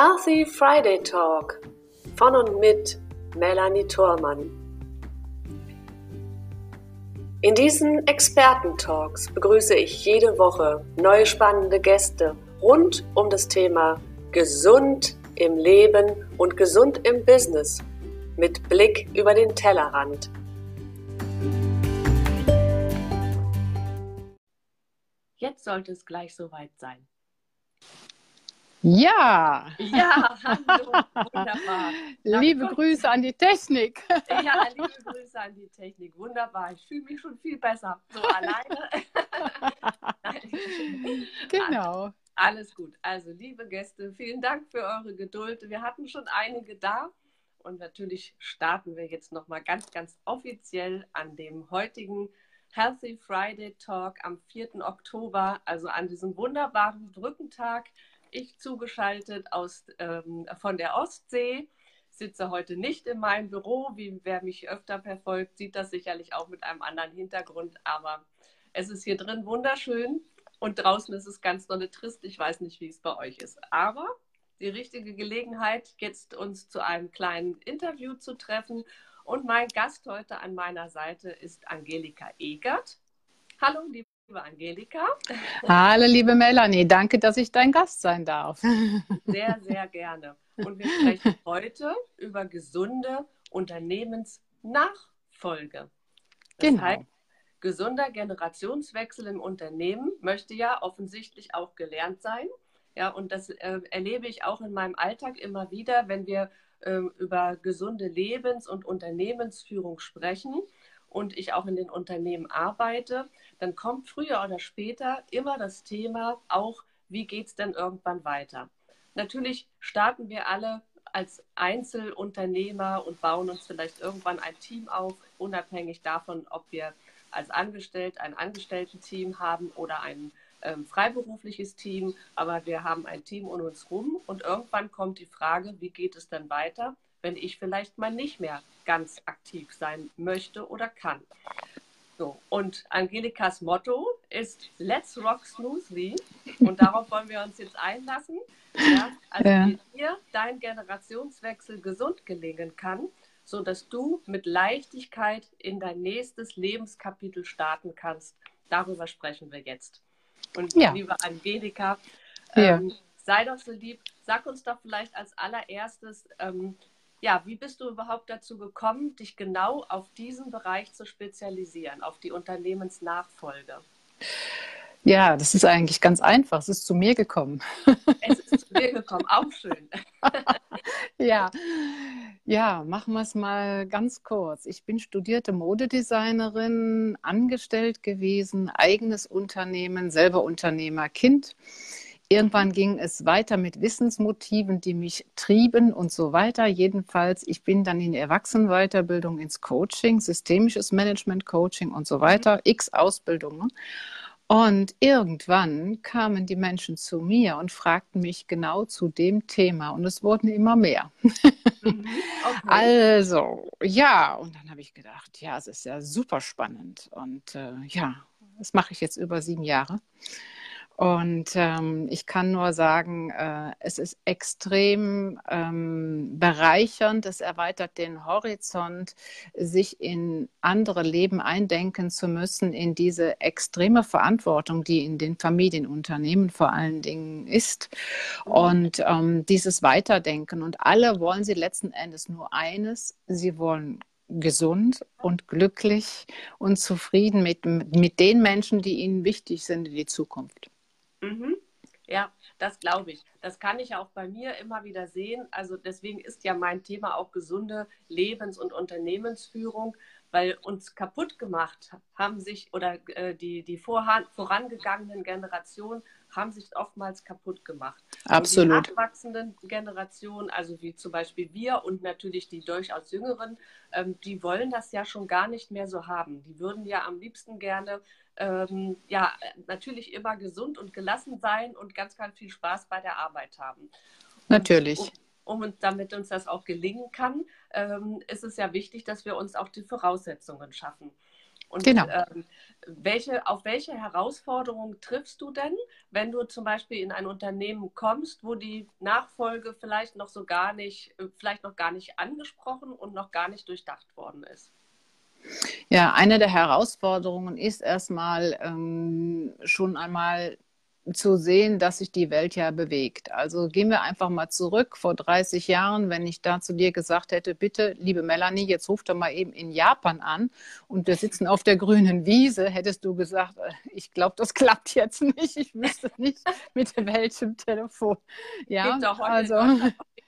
Healthy Friday Talk von und mit Melanie Thormann. In diesen Experten-Talks begrüße ich jede Woche neue spannende Gäste rund um das Thema Gesund im Leben und gesund im Business mit Blick über den Tellerrand. Jetzt sollte es gleich soweit sein. Ja. Ja, hallo, wunderbar. liebe Gott. Grüße an die Technik. Ja, liebe Grüße an die Technik. Wunderbar. Ich fühle mich schon viel besser. So alleine. genau. Alles gut. Also, liebe Gäste, vielen Dank für eure Geduld. Wir hatten schon einige da. Und natürlich starten wir jetzt nochmal ganz, ganz offiziell an dem heutigen Healthy Friday Talk am 4. Oktober, also an diesem wunderbaren Brückentag ich zugeschaltet aus, ähm, von der Ostsee. Sitze heute nicht in meinem Büro. Wie wer mich öfter verfolgt, sieht das sicherlich auch mit einem anderen Hintergrund. Aber es ist hier drin wunderschön und draußen ist es ganz dolle trist. Ich weiß nicht, wie es bei euch ist. Aber die richtige Gelegenheit, jetzt uns zu einem kleinen Interview zu treffen. Und mein Gast heute an meiner Seite ist Angelika Egert. Hallo, liebe liebe Angelika. Hallo, liebe Melanie. Danke, dass ich dein Gast sein darf. Sehr, sehr gerne. Und wir sprechen heute über gesunde Unternehmensnachfolge. Das genau. Heißt, gesunder Generationswechsel im Unternehmen möchte ja offensichtlich auch gelernt sein. Ja, und das äh, erlebe ich auch in meinem Alltag immer wieder, wenn wir äh, über gesunde Lebens- und Unternehmensführung sprechen und ich auch in den Unternehmen arbeite, dann kommt früher oder später immer das Thema auch, wie geht es denn irgendwann weiter? Natürlich starten wir alle als Einzelunternehmer und bauen uns vielleicht irgendwann ein Team auf, unabhängig davon, ob wir als Angestellt ein Angestellten-Team haben oder ein ähm, freiberufliches Team. Aber wir haben ein Team um uns rum und irgendwann kommt die Frage, wie geht es dann weiter? Wenn ich vielleicht mal nicht mehr ganz aktiv sein möchte oder kann. So, und Angelikas Motto ist Let's Rock Smoothly. Und darauf wollen wir uns jetzt einlassen. Ja, also ja. wie dir dein Generationswechsel gesund gelingen kann, sodass du mit Leichtigkeit in dein nächstes Lebenskapitel starten kannst. Darüber sprechen wir jetzt. Und ja. liebe Angelika, ähm, sei doch so lieb, sag uns doch vielleicht als allererstes, ähm, ja, wie bist du überhaupt dazu gekommen, dich genau auf diesen Bereich zu spezialisieren, auf die Unternehmensnachfolge? Ja, das ist eigentlich ganz einfach. Es ist zu mir gekommen. Es ist zu mir gekommen, auch schön. ja, ja, machen wir es mal ganz kurz. Ich bin studierte Modedesignerin, angestellt gewesen, eigenes Unternehmen, selber Unternehmer, Kind. Irgendwann ging es weiter mit Wissensmotiven, die mich trieben und so weiter. Jedenfalls, ich bin dann in die Erwachsenenweiterbildung, ins Coaching, systemisches Management Coaching und so weiter, x Ausbildungen. Und irgendwann kamen die Menschen zu mir und fragten mich genau zu dem Thema und es wurden immer mehr. Mhm, okay. Also, ja, und dann habe ich gedacht, ja, es ist ja super spannend und äh, ja, das mache ich jetzt über sieben Jahre. Und ähm, ich kann nur sagen, äh, es ist extrem ähm, bereichernd, es erweitert den Horizont, sich in andere Leben eindenken zu müssen, in diese extreme Verantwortung, die in den Familienunternehmen vor allen Dingen ist. Und ähm, dieses Weiterdenken. Und alle wollen sie letzten Endes nur eines, sie wollen gesund und glücklich und zufrieden mit, mit den Menschen, die ihnen wichtig sind in die Zukunft. Mhm. Ja, das glaube ich. Das kann ich auch bei mir immer wieder sehen. Also deswegen ist ja mein Thema auch gesunde Lebens- und Unternehmensführung, weil uns kaputt gemacht haben sich oder äh, die, die vorangegangenen Generationen haben sich oftmals kaputt gemacht. Absolut. Und die nachwachsenden Generationen, also wie zum Beispiel wir und natürlich die durchaus jüngeren, ähm, die wollen das ja schon gar nicht mehr so haben. Die würden ja am liebsten gerne ähm, ja natürlich immer gesund und gelassen sein und ganz, ganz viel Spaß bei der Arbeit haben. Natürlich. Und, um, um, damit uns das auch gelingen kann, ähm, ist es ja wichtig, dass wir uns auch die Voraussetzungen schaffen. Und genau. ähm, welche, auf welche Herausforderungen triffst du denn, wenn du zum Beispiel in ein Unternehmen kommst, wo die Nachfolge vielleicht noch so gar nicht, äh, vielleicht noch gar nicht angesprochen und noch gar nicht durchdacht worden ist? Ja, eine der Herausforderungen ist erstmal ähm, schon einmal zu sehen, dass sich die Welt ja bewegt. Also gehen wir einfach mal zurück vor 30 Jahren, wenn ich da zu dir gesagt hätte, bitte, liebe Melanie, jetzt ruft doch mal eben in Japan an und wir sitzen auf der grünen Wiese, hättest du gesagt, äh, ich glaube, das klappt jetzt nicht. Ich wüsste nicht mit welchem Telefon. Ja, also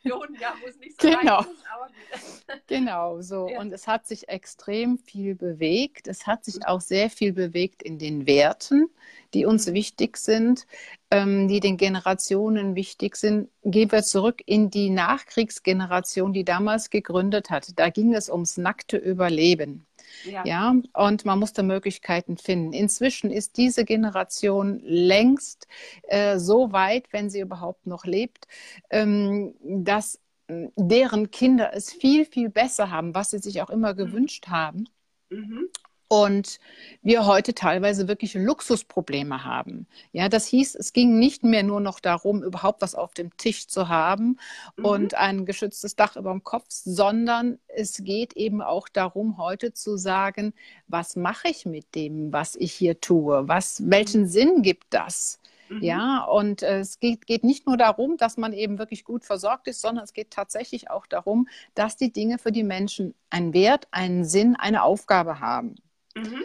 Region, ja, wo es nicht so genau. Ist, genau, so. Ja. Und es hat sich extrem viel bewegt. Es hat sich auch sehr viel bewegt in den Werten, die uns mhm. wichtig sind, ähm, die den Generationen wichtig sind. Gehen wir zurück in die Nachkriegsgeneration, die damals gegründet hat. Da ging es ums nackte Überleben. Ja. ja. und man musste Möglichkeiten finden. Inzwischen ist diese Generation längst äh, so weit, wenn sie überhaupt noch lebt, ähm, dass äh, deren Kinder es viel, viel besser haben, was sie sich auch immer gewünscht haben. Mhm und wir heute teilweise wirklich Luxusprobleme haben. Ja, das hieß, es ging nicht mehr nur noch darum, überhaupt was auf dem Tisch zu haben mhm. und ein geschütztes Dach über dem Kopf, sondern es geht eben auch darum, heute zu sagen, was mache ich mit dem, was ich hier tue? Was, welchen Sinn gibt das? Mhm. Ja, und äh, es geht, geht nicht nur darum, dass man eben wirklich gut versorgt ist, sondern es geht tatsächlich auch darum, dass die Dinge für die Menschen einen Wert, einen Sinn, eine Aufgabe haben. Mhm.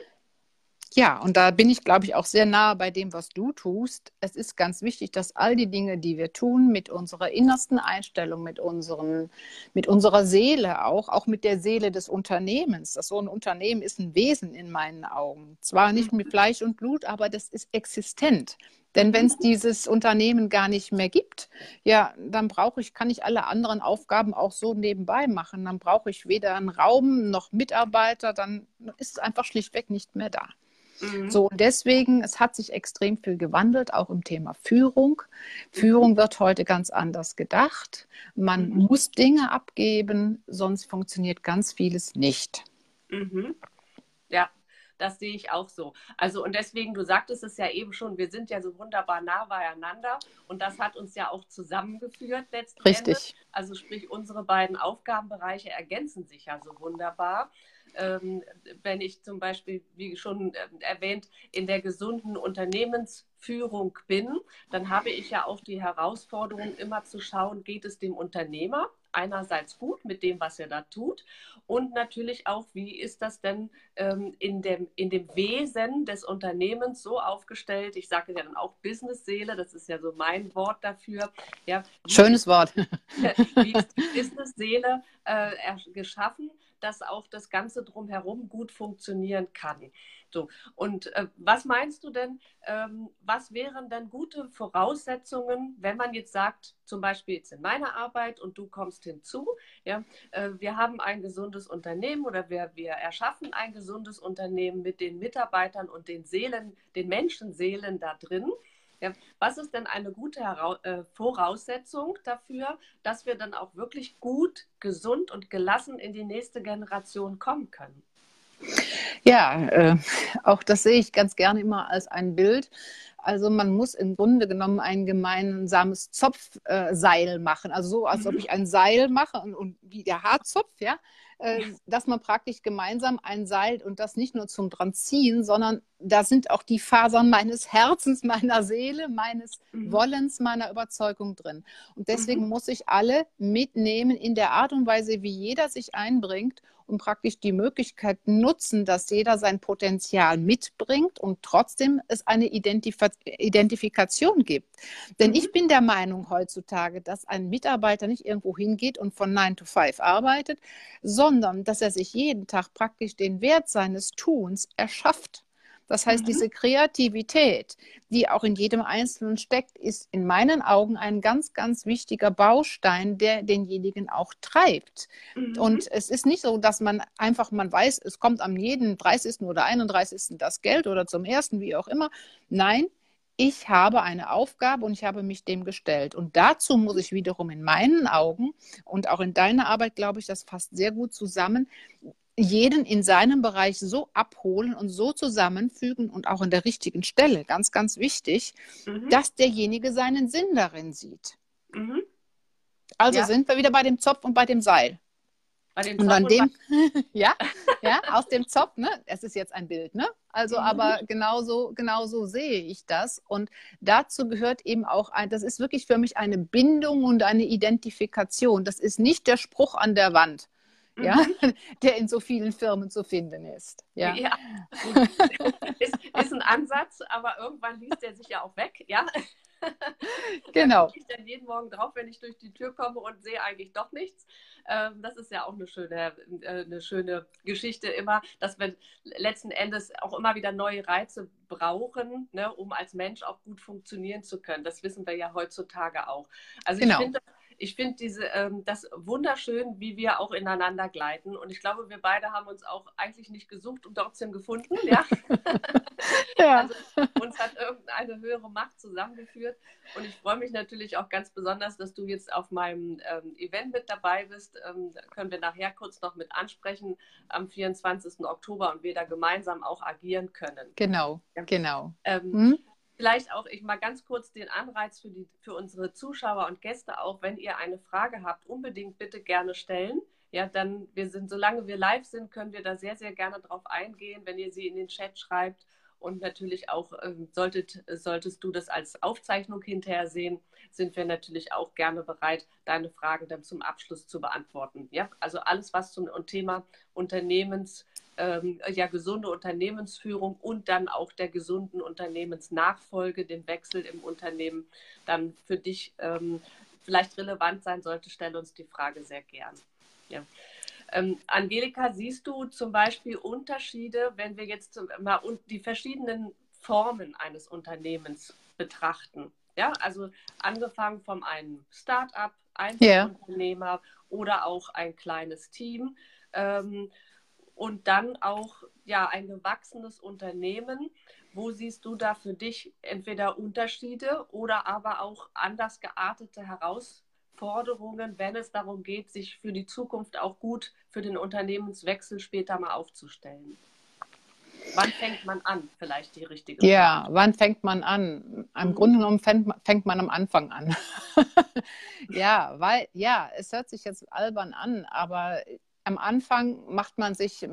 Ja, und da bin ich, glaube ich, auch sehr nahe bei dem, was du tust. Es ist ganz wichtig, dass all die Dinge, die wir tun, mit unserer innersten Einstellung, mit, unseren, mit unserer Seele auch, auch mit der Seele des Unternehmens, dass so ein Unternehmen ist ein Wesen in meinen Augen. Zwar nicht mit Fleisch und Blut, aber das ist existent. Denn wenn es dieses Unternehmen gar nicht mehr gibt, ja, dann brauche ich, kann ich alle anderen Aufgaben auch so nebenbei machen. Dann brauche ich weder einen Raum noch Mitarbeiter, dann ist es einfach schlichtweg nicht mehr da. Mhm. So, und deswegen, es hat sich extrem viel gewandelt, auch im Thema Führung. Führung wird heute ganz anders gedacht. Man mhm. muss Dinge abgeben, sonst funktioniert ganz vieles nicht. Mhm. Ja, das sehe ich auch so. Also und deswegen, du sagtest es ja eben schon, wir sind ja so wunderbar nah beieinander und das hat uns ja auch zusammengeführt letztendlich. Richtig. Also sprich, unsere beiden Aufgabenbereiche ergänzen sich ja so wunderbar. Ähm, wenn ich zum Beispiel, wie schon äh, erwähnt, in der gesunden Unternehmensführung bin, dann habe ich ja auch die Herausforderung, immer zu schauen, geht es dem Unternehmer einerseits gut mit dem, was er da tut und natürlich auch, wie ist das denn ähm, in, dem, in dem Wesen des Unternehmens so aufgestellt? Ich sage ja dann auch Business-Seele, das ist ja so mein Wort dafür. Ja, Schönes Wort. wie ist die Business-Seele äh, geschaffen? Dass auch das Ganze drumherum gut funktionieren kann. So, und äh, was meinst du denn, ähm, was wären denn gute Voraussetzungen, wenn man jetzt sagt, zum Beispiel jetzt in meiner Arbeit und du kommst hinzu, ja, äh, wir haben ein gesundes Unternehmen oder wir, wir erschaffen ein gesundes Unternehmen mit den Mitarbeitern und den Seelen, den Menschenseelen da drin. Ja, was ist denn eine gute Hera äh, Voraussetzung dafür, dass wir dann auch wirklich gut, gesund und gelassen in die nächste Generation kommen können? Ja, äh, auch das sehe ich ganz gerne immer als ein Bild. Also man muss im Grunde genommen ein gemeinsames Zopfseil äh, machen. Also so, als ob mhm. ich ein Seil mache und, und wie der Haarzopf, ja. Äh, dass man praktisch gemeinsam ein Seil und das nicht nur zum dran ziehen, sondern da sind auch die Fasern meines Herzens, meiner Seele, meines mhm. Wollens, meiner Überzeugung drin. Und deswegen mhm. muss ich alle mitnehmen in der Art und Weise, wie jeder sich einbringt und praktisch die Möglichkeit nutzen, dass jeder sein Potenzial mitbringt und trotzdem es eine Identif Identifikation gibt. Denn mhm. ich bin der Meinung heutzutage, dass ein Mitarbeiter nicht irgendwo hingeht und von 9 to 5 arbeitet, sondern dass er sich jeden Tag praktisch den Wert seines Tuns erschafft. Das heißt, mhm. diese Kreativität, die auch in jedem Einzelnen steckt, ist in meinen Augen ein ganz, ganz wichtiger Baustein, der denjenigen auch treibt. Mhm. Und es ist nicht so, dass man einfach, man weiß, es kommt am jeden 30. oder 31. das Geld oder zum ersten, wie auch immer. Nein, ich habe eine Aufgabe und ich habe mich dem gestellt. Und dazu muss ich wiederum in meinen Augen und auch in deiner Arbeit, glaube ich, das fasst sehr gut zusammen, jeden in seinem Bereich so abholen und so zusammenfügen und auch an der richtigen Stelle, ganz, ganz wichtig, mhm. dass derjenige seinen Sinn darin sieht. Mhm. Also ja. sind wir wieder bei dem Zopf und bei dem Seil. Bei dem und an dem, ja, ja, aus dem Zopf, ne? Es ist jetzt ein Bild, ne? Also, mhm. aber genauso, genauso sehe ich das. Und dazu gehört eben auch ein, das ist wirklich für mich eine Bindung und eine Identifikation. Das ist nicht der Spruch an der Wand. Ja, mhm. der in so vielen Firmen zu finden ist. Ja, ja. ist, ist ein Ansatz, aber irgendwann liest er sich ja auch weg. Ja, genau. ich dann jeden Morgen drauf, wenn ich durch die Tür komme und sehe eigentlich doch nichts. Ähm, das ist ja auch eine schöne, äh, eine schöne Geschichte immer, dass wir letzten Endes auch immer wieder neue Reize brauchen, ne, um als Mensch auch gut funktionieren zu können. Das wissen wir ja heutzutage auch. Also genau. ich finde ich finde diese, ähm, das wunderschön, wie wir auch ineinander gleiten. Und ich glaube, wir beide haben uns auch eigentlich nicht gesucht und trotzdem gefunden. Ja? ja. Also, uns hat irgendeine höhere Macht zusammengeführt. Und ich freue mich natürlich auch ganz besonders, dass du jetzt auf meinem ähm, Event mit dabei bist. Ähm, da können wir nachher kurz noch mit ansprechen am 24. Oktober und wir da gemeinsam auch agieren können. Genau, ja. genau. Ähm, hm? Vielleicht auch ich mal ganz kurz den Anreiz für, die, für unsere Zuschauer und Gäste auch, wenn ihr eine Frage habt, unbedingt bitte gerne stellen. Ja, dann wir sind, solange wir live sind, können wir da sehr, sehr gerne drauf eingehen, wenn ihr sie in den Chat schreibt. Und natürlich auch, ähm, solltet, solltest du das als Aufzeichnung hinterher sehen, sind wir natürlich auch gerne bereit, deine Fragen dann zum Abschluss zu beantworten. Ja, also alles, was zum Thema Unternehmens, ähm, ja, gesunde Unternehmensführung und dann auch der gesunden Unternehmensnachfolge, dem Wechsel im Unternehmen dann für dich ähm, vielleicht relevant sein sollte, stelle uns die Frage sehr gern. Ja. Ähm, Angelika, siehst du zum Beispiel Unterschiede, wenn wir jetzt mal die verschiedenen Formen eines Unternehmens betrachten? Ja, also angefangen vom einen Start-up, Einzelunternehmer yeah. oder auch ein kleines Team. Ähm, und dann auch ja ein gewachsenes Unternehmen. Wo siehst du da für dich entweder Unterschiede oder aber auch anders geartete Herausforderungen, wenn es darum geht, sich für die Zukunft auch gut für den Unternehmenswechsel später mal aufzustellen? Wann fängt man an? Vielleicht die richtige Frage. Ja, wann fängt man an? Im mhm. Grunde genommen fängt, fängt man am Anfang an. ja, weil, ja, es hört sich jetzt albern an, aber am Anfang macht man sich,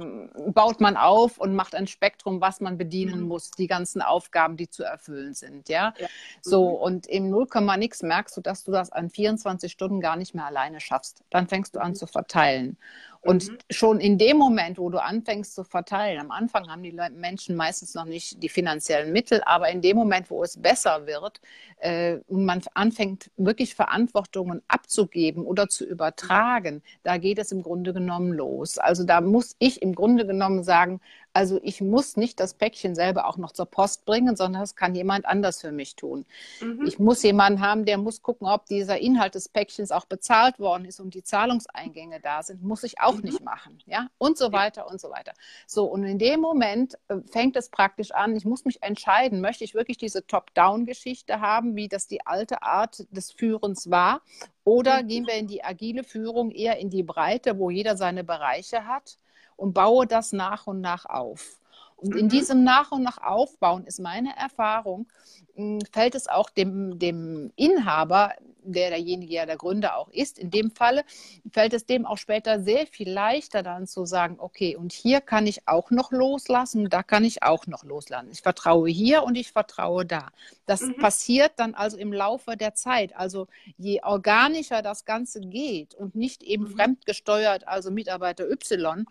baut man auf und macht ein Spektrum, was man bedienen mhm. muss, die ganzen Aufgaben, die zu erfüllen sind, ja. ja. So, mhm. und im 0, nix merkst du, dass du das an 24 Stunden gar nicht mehr alleine schaffst. Dann fängst du an mhm. zu verteilen. Und mhm. schon in dem Moment, wo du anfängst zu verteilen, am Anfang haben die Menschen meistens noch nicht die finanziellen Mittel, aber in dem Moment, wo es besser wird äh, und man anfängt, wirklich Verantwortungen abzugeben oder zu übertragen, da geht es im Grunde genommen los. Also da muss ich im Grunde genommen sagen, also ich muss nicht das Päckchen selber auch noch zur Post bringen, sondern das kann jemand anders für mich tun. Mhm. Ich muss jemanden haben, der muss gucken, ob dieser Inhalt des Päckchens auch bezahlt worden ist und die Zahlungseingänge da sind. Muss ich auch mhm. nicht machen. Ja, und so weiter und so weiter. So, und in dem Moment äh, fängt es praktisch an, ich muss mich entscheiden, möchte ich wirklich diese Top-Down-Geschichte haben, wie das die alte Art des Führens war, oder mhm. gehen wir in die agile Führung eher in die Breite, wo jeder seine Bereiche hat? Und baue das nach und nach auf. Und in mhm. diesem Nach und nach Aufbauen ist meine Erfahrung, hm, fällt es auch dem, dem Inhaber, der derjenige ja der Gründer auch ist, in dem Falle, fällt es dem auch später sehr viel leichter dann zu sagen, okay, und hier kann ich auch noch loslassen, da kann ich auch noch loslassen. Ich vertraue hier und ich vertraue da. Das mhm. passiert dann also im Laufe der Zeit. Also je organischer das Ganze geht und nicht eben mhm. fremdgesteuert, also Mitarbeiter Y,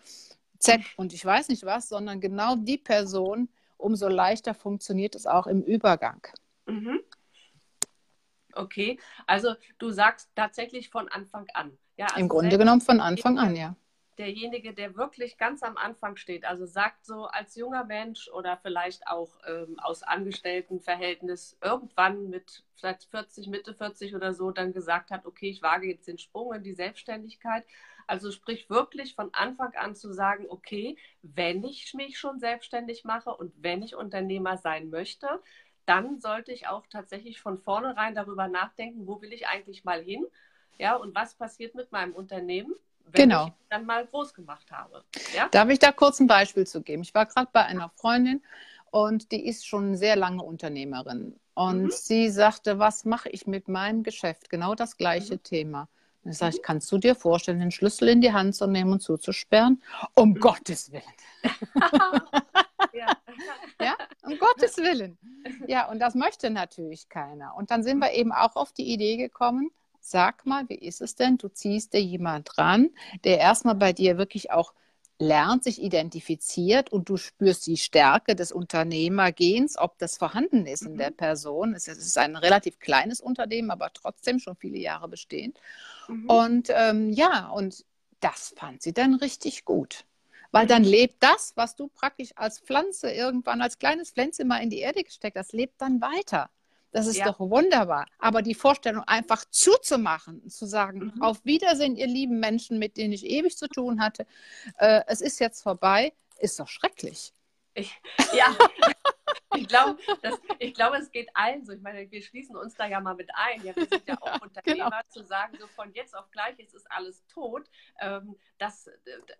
Z und ich weiß nicht was, sondern genau die Person, umso leichter funktioniert es auch im Übergang. Mhm. Okay, also du sagst tatsächlich von Anfang an. Ja, also Im Grunde genommen von Anfang an, ja. Derjenige, der wirklich ganz am Anfang steht, also sagt so als junger Mensch oder vielleicht auch ähm, aus Angestelltenverhältnis irgendwann mit vielleicht 40, Mitte 40 oder so dann gesagt hat, okay, ich wage jetzt den Sprung in die Selbstständigkeit also sprich wirklich von Anfang an zu sagen, okay, wenn ich mich schon selbstständig mache und wenn ich Unternehmer sein möchte, dann sollte ich auch tatsächlich von vornherein darüber nachdenken, wo will ich eigentlich mal hin? Ja, und was passiert mit meinem Unternehmen, wenn Genau. ich dann mal groß gemacht habe. Ja? Darf ich da kurz ein Beispiel zu geben? Ich war gerade bei einer Freundin und die ist schon sehr lange Unternehmerin. Und Mhm. sie sagte, was mache ich mit meinem Geschäft? Genau das gleiche Thema. Und ich sage, kannst du dir vorstellen, den Schlüssel in die Hand zu nehmen und zuzusperren? Um Mhm. Gottes Willen. ja. Ja, um Gottes Willen. Ja, und das möchte natürlich keiner. Und dann sind wir eben auch auf die Idee gekommen, sag mal, wie ist es denn? Du ziehst dir jemand ran, der erstmal bei dir wirklich auch lernt, sich identifiziert und du spürst die Stärke des Unternehmergehens, ob das vorhanden ist in Mhm. der Person. Es ist ein relativ kleines Unternehmen, aber trotzdem schon viele Jahre bestehend. Mhm. Und ähm, ja, und das fand sie dann richtig gut. Weil dann lebt das, was du praktisch als Pflanze irgendwann, als kleines Pflänzchen mal in die Erde gesteckt hast, lebt dann weiter. Das ist Ja. doch wunderbar. Aber die Vorstellung, einfach zuzumachen, zu sagen, Mhm. auf Wiedersehen, ihr lieben Menschen, mit denen ich ewig zu tun hatte, äh, es ist jetzt vorbei, ist doch schrecklich. Ich, ja, ich glaube, glaube, es geht allen so. Ich meine, wir schließen uns da ja mal mit ein. Ja, wir sind ja auch Unternehmer, genau. zu sagen, so von jetzt auf gleich, es ist alles tot. Ähm, das,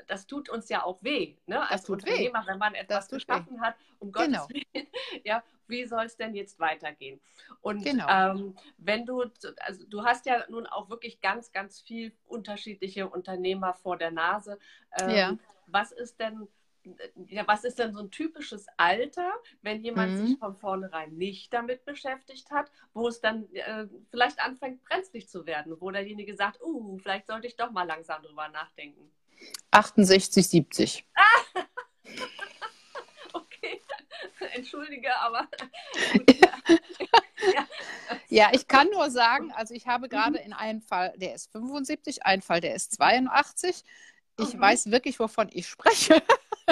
das tut uns ja auch weh. Ne? Als tut weh. Unternehmer, wenn man etwas geschaffen hat, um Gottes Genau. Willen, ja, wie soll es denn jetzt weitergehen? Und Genau. ähm, wenn du, also du hast ja nun auch wirklich ganz, ganz viel unterschiedliche Unternehmer vor der Nase. Ähm, Ja. Was ist denn ja, was ist denn so ein typisches Alter, wenn jemand Mhm. sich von vornherein nicht damit beschäftigt hat, wo es dann äh, vielleicht anfängt, brenzlig zu werden, wo derjenige sagt, uh, vielleicht sollte ich doch mal langsam drüber nachdenken. 68, 70. Entschuldige, aber ja. Ja, ich kann nur sagen, also ich habe gerade in einem Fall, der ist 75, einen Fall, der ist 82. Ich Mhm. weiß wirklich, wovon ich spreche.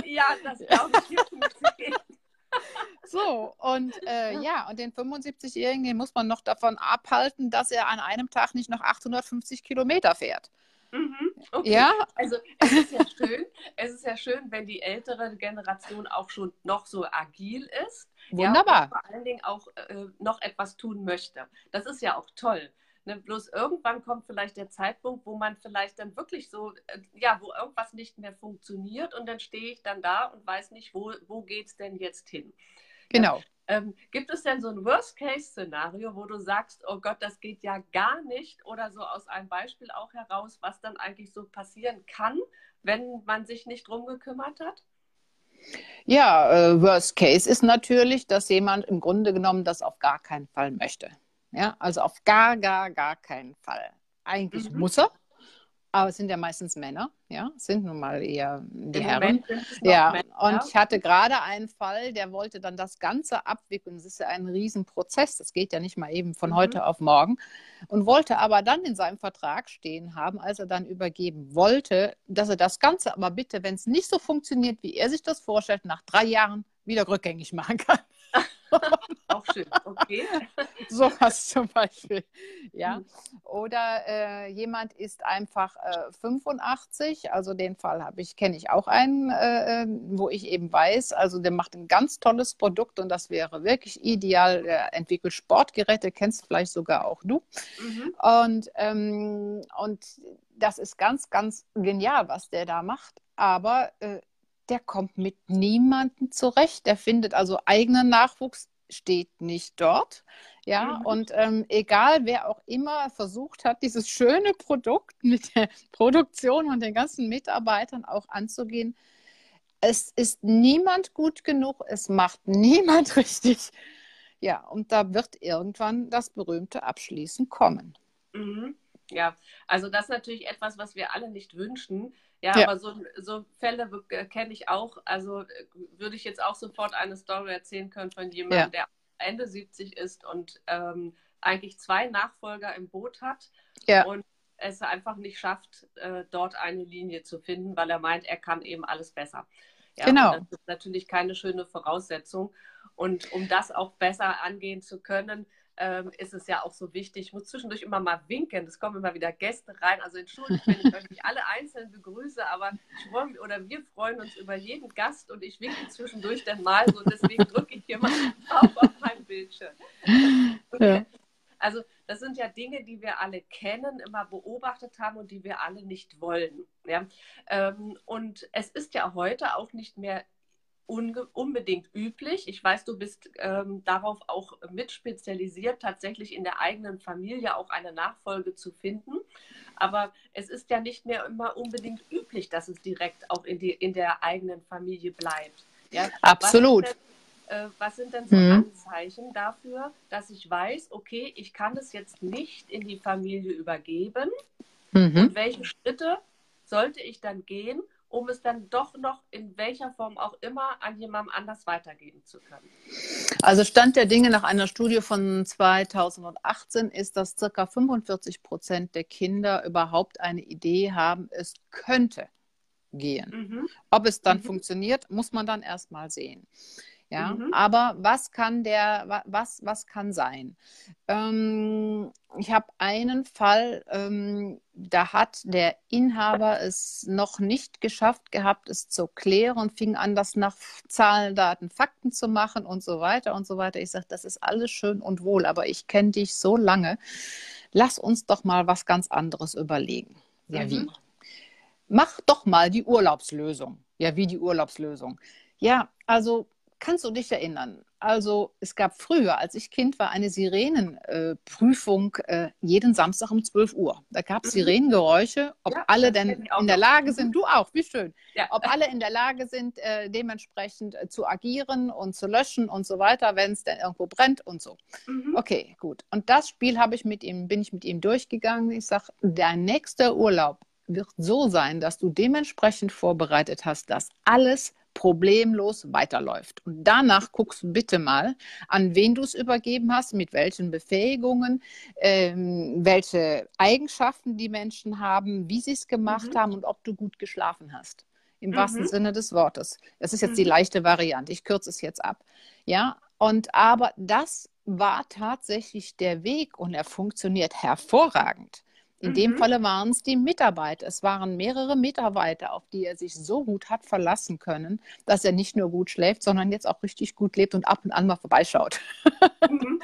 ja, das glaube ich wirklich. So, und äh, ja, und den 75-Jährigen, den muss man noch davon abhalten, dass er an einem Tag nicht noch 850 Kilometer fährt. Mhm, okay. Ja, Also es ist ja schön, es ist ja schön, wenn die ältere Generation auch schon noch so agil ist. wunderbar. Ja, und vor allen Dingen auch äh, noch etwas tun möchte. Das ist ja auch toll. Ne? Bloß irgendwann kommt vielleicht der Zeitpunkt, wo man vielleicht dann wirklich so, äh, ja, wo irgendwas nicht mehr funktioniert und dann stehe ich dann da und weiß nicht, wo, wo geht es denn jetzt hin? Genau. Ähm, gibt es denn so ein Worst-Case-Szenario, wo du sagst, oh Gott, das geht ja gar nicht oder so aus einem Beispiel auch heraus, was dann eigentlich so passieren kann, wenn man sich nicht drum gekümmert hat? Ja, äh, Worst Case ist natürlich, dass jemand im Grunde genommen das auf gar keinen Fall möchte. Ja, also auf gar, gar, gar keinen Fall. Eigentlich Mhm. muss er, aber es sind ja meistens Männer, ja, es sind nun mal eher die Im Herren. Es Ja, Männer. und ich hatte gerade einen Fall, der wollte dann das Ganze abwickeln. Das ist ja ein Riesenprozess. Das geht ja nicht mal eben von Mhm. heute auf morgen. Und wollte aber dann in seinem Vertrag stehen haben, als er dann übergeben wollte, dass er das Ganze aber bitte, wenn es nicht so funktioniert, wie er sich das vorstellt, nach drei Jahren wieder rückgängig machen kann. Auch schön, okay. Sowas zum Beispiel. Ja. Mhm. Oder äh, jemand ist einfach äh, 85, also den Fall habe ich, kenne ich auch einen, äh, äh, wo ich eben weiß, also der macht ein ganz tolles Produkt und das wäre wirklich ideal. Der entwickelt Sportgeräte, kennst vielleicht sogar auch du. Mhm. Und, ähm, und das ist ganz, ganz genial, was der da macht. Aber äh, der kommt mit niemandem zurecht. Der findet also eigenen Nachwuchs, steht nicht dort. Ja, Mhm. und ähm, egal wer auch immer versucht hat, dieses schöne Produkt mit der Produktion und den ganzen Mitarbeitern auch anzugehen, es ist niemand gut genug, es macht niemand richtig. Ja, und da wird irgendwann das berühmte Abschließen kommen. Mhm. Ja, also das ist natürlich etwas, was wir alle nicht wünschen. Ja, Ja. aber so, so Fälle äh, kenne ich auch. Also äh, würde ich jetzt auch sofort eine Story erzählen können von jemandem, der Ende 70 ist und ähm, eigentlich zwei Nachfolger im Boot hat Ja. und es einfach nicht schafft, äh, dort eine Linie zu finden, weil er meint, er kann eben alles besser. Ja, Genau. Das ist natürlich keine schöne Voraussetzung. Und um das auch besser angehen zu können, ähm, ist es ja auch so wichtig. Ich muss zwischendurch immer mal winken. Es kommen immer wieder Gäste rein. Also entschuldigt, wenn ich euch nicht alle einzeln begrüße, aber ich freu, oder wir freuen uns über jeden Gast und ich winke zwischendurch dann mal so. Deswegen drücke ich hier mal drauf auf meinem Bildschirm. Ja. Also das sind ja Dinge, die wir alle kennen, immer beobachtet haben und die wir alle nicht wollen. Ja? Ähm, und es ist ja heute auch nicht mehr unbedingt üblich. Ich weiß, du bist ähm, darauf auch mit spezialisiert, tatsächlich in der eigenen Familie auch eine Nachfolge zu finden. Aber es ist ja nicht mehr immer unbedingt üblich, dass es direkt auch in, die, in der eigenen Familie bleibt. Ja? Absolut. Was sind, denn, äh, was sind denn so mhm. Anzeichen dafür, dass ich weiß, okay, ich kann es jetzt nicht in die Familie übergeben? Mhm. Und welche Schritte sollte ich dann gehen, um es dann doch noch in welcher Form auch immer an jemandem anders weitergeben zu können. Also Stand der Dinge nach einer Studie von 2018 ist, dass circa 45 Prozent der Kinder überhaupt eine Idee haben, es könnte gehen. Mhm. Ob es dann mhm. funktioniert, muss man dann erstmal sehen. Ja, mhm. aber was kann der, was, was kann sein? Ähm, ich habe einen Fall, ähm, da hat der Inhaber es noch nicht geschafft gehabt, es zu klären und fing an, das nach Zahlen, Daten, Fakten zu machen und so weiter und so weiter. Ich sage, das ist alles schön und wohl, aber ich kenne dich so lange. Lass uns doch mal was ganz anderes überlegen. Ja, mhm. wie? Mach doch mal die Urlaubslösung. Ja, wie die Urlaubslösung? Ja, also Kannst du dich erinnern? Also es gab früher, als ich Kind war, eine Sirenenprüfung äh, äh, jeden Samstag um 12 Uhr. Da gab es mhm. Sirenengeräusche, ob ja, alle denn in der Lage sind, mhm. du auch, wie schön, ja. ob alle in der Lage sind, äh, dementsprechend äh, zu agieren und zu löschen und so weiter, wenn es denn irgendwo brennt und so. Mhm. Okay, gut. Und das Spiel habe ich mit ihm, bin ich mit ihm durchgegangen. Ich sage, dein nächster Urlaub wird so sein, dass du dementsprechend vorbereitet hast, dass alles problemlos weiterläuft. Und danach guckst du bitte mal, an wen du es übergeben hast, mit welchen Befähigungen, ähm, welche Eigenschaften die Menschen haben, wie sie es gemacht mhm. haben und ob du gut geschlafen hast. Im mhm. wahrsten Sinne des Wortes. Das ist jetzt mhm. die leichte Variante. Ich kürze es jetzt ab. Ja, und aber das war tatsächlich der Weg und er funktioniert hervorragend. In mhm. dem Falle waren es die Mitarbeiter. Es waren mehrere Mitarbeiter, auf die er sich so gut hat verlassen können, dass er nicht nur gut schläft, sondern jetzt auch richtig gut lebt und ab und an mal vorbeischaut. Mhm.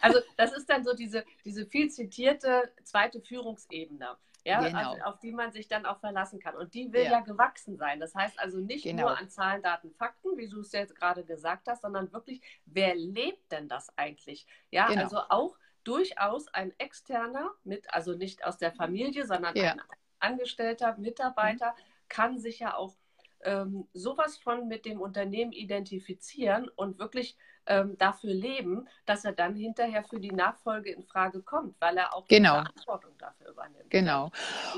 Also das ist dann so diese, diese viel zitierte zweite Führungsebene. Ja, genau. also auf die man sich dann auch verlassen kann. Und die will ja, ja gewachsen sein. Das heißt also nicht genau. nur an Zahlen, Daten, Fakten, wie du es jetzt gerade gesagt hast, sondern wirklich, wer lebt denn das eigentlich? Ja, genau. also auch durchaus ein externer, mit, also nicht aus der Familie, sondern ja. ein Angestellter, Mitarbeiter, mhm. kann sich ja auch ähm, sowas von mit dem Unternehmen identifizieren und wirklich ähm, dafür leben, dass er dann hinterher für die Nachfolge in Frage kommt, weil er auch genau. die Verantwortung dafür übernimmt. Genau.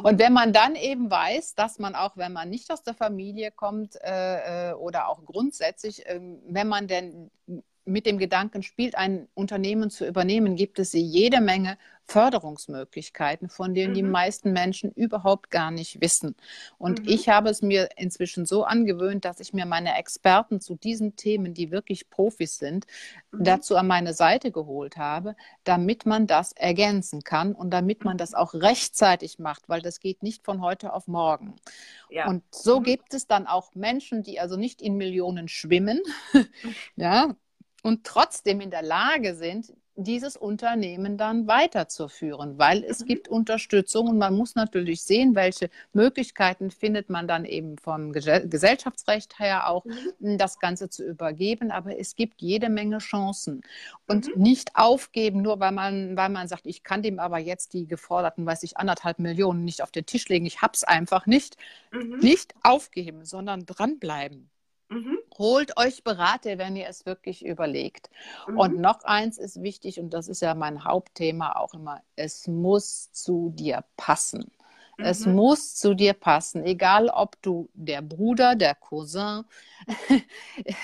Und wenn man dann eben weiß, dass man auch, wenn man nicht aus der Familie kommt äh, äh oder auch grundsätzlich, äh, wenn man denn mit dem Gedanken spielt, ein Unternehmen zu übernehmen, gibt es jede Menge Förderungsmöglichkeiten, von denen mhm. die meisten Menschen überhaupt gar nicht wissen. Und mhm. ich habe es mir inzwischen so angewöhnt, dass ich mir meine Experten zu diesen Themen, die wirklich Profis sind, mhm. dazu an meine Seite geholt habe, damit man das ergänzen kann und damit man das auch rechtzeitig macht, weil das geht nicht von heute auf morgen. Ja. Und so mhm. gibt es dann auch Menschen, die also nicht in Millionen schwimmen, ja, und trotzdem in der Lage sind, dieses Unternehmen dann weiterzuführen, weil es mhm. gibt Unterstützung und man muss natürlich sehen, welche Möglichkeiten findet man dann eben vom Gesellschaftsrecht her auch, mhm. das Ganze zu übergeben. Aber es gibt jede Menge Chancen und mhm. nicht aufgeben, nur weil man, weil man sagt, ich kann dem aber jetzt die geforderten, weiß ich, anderthalb Millionen nicht auf den Tisch legen. Ich hab's einfach nicht. Mhm. Nicht aufgeben, sondern dranbleiben. Mhm. Holt euch Berater, wenn ihr es wirklich überlegt. Mhm. Und noch eins ist wichtig, und das ist ja mein Hauptthema auch immer, es muss zu dir passen. Mhm. Es muss zu dir passen, egal ob du der Bruder, der Cousin,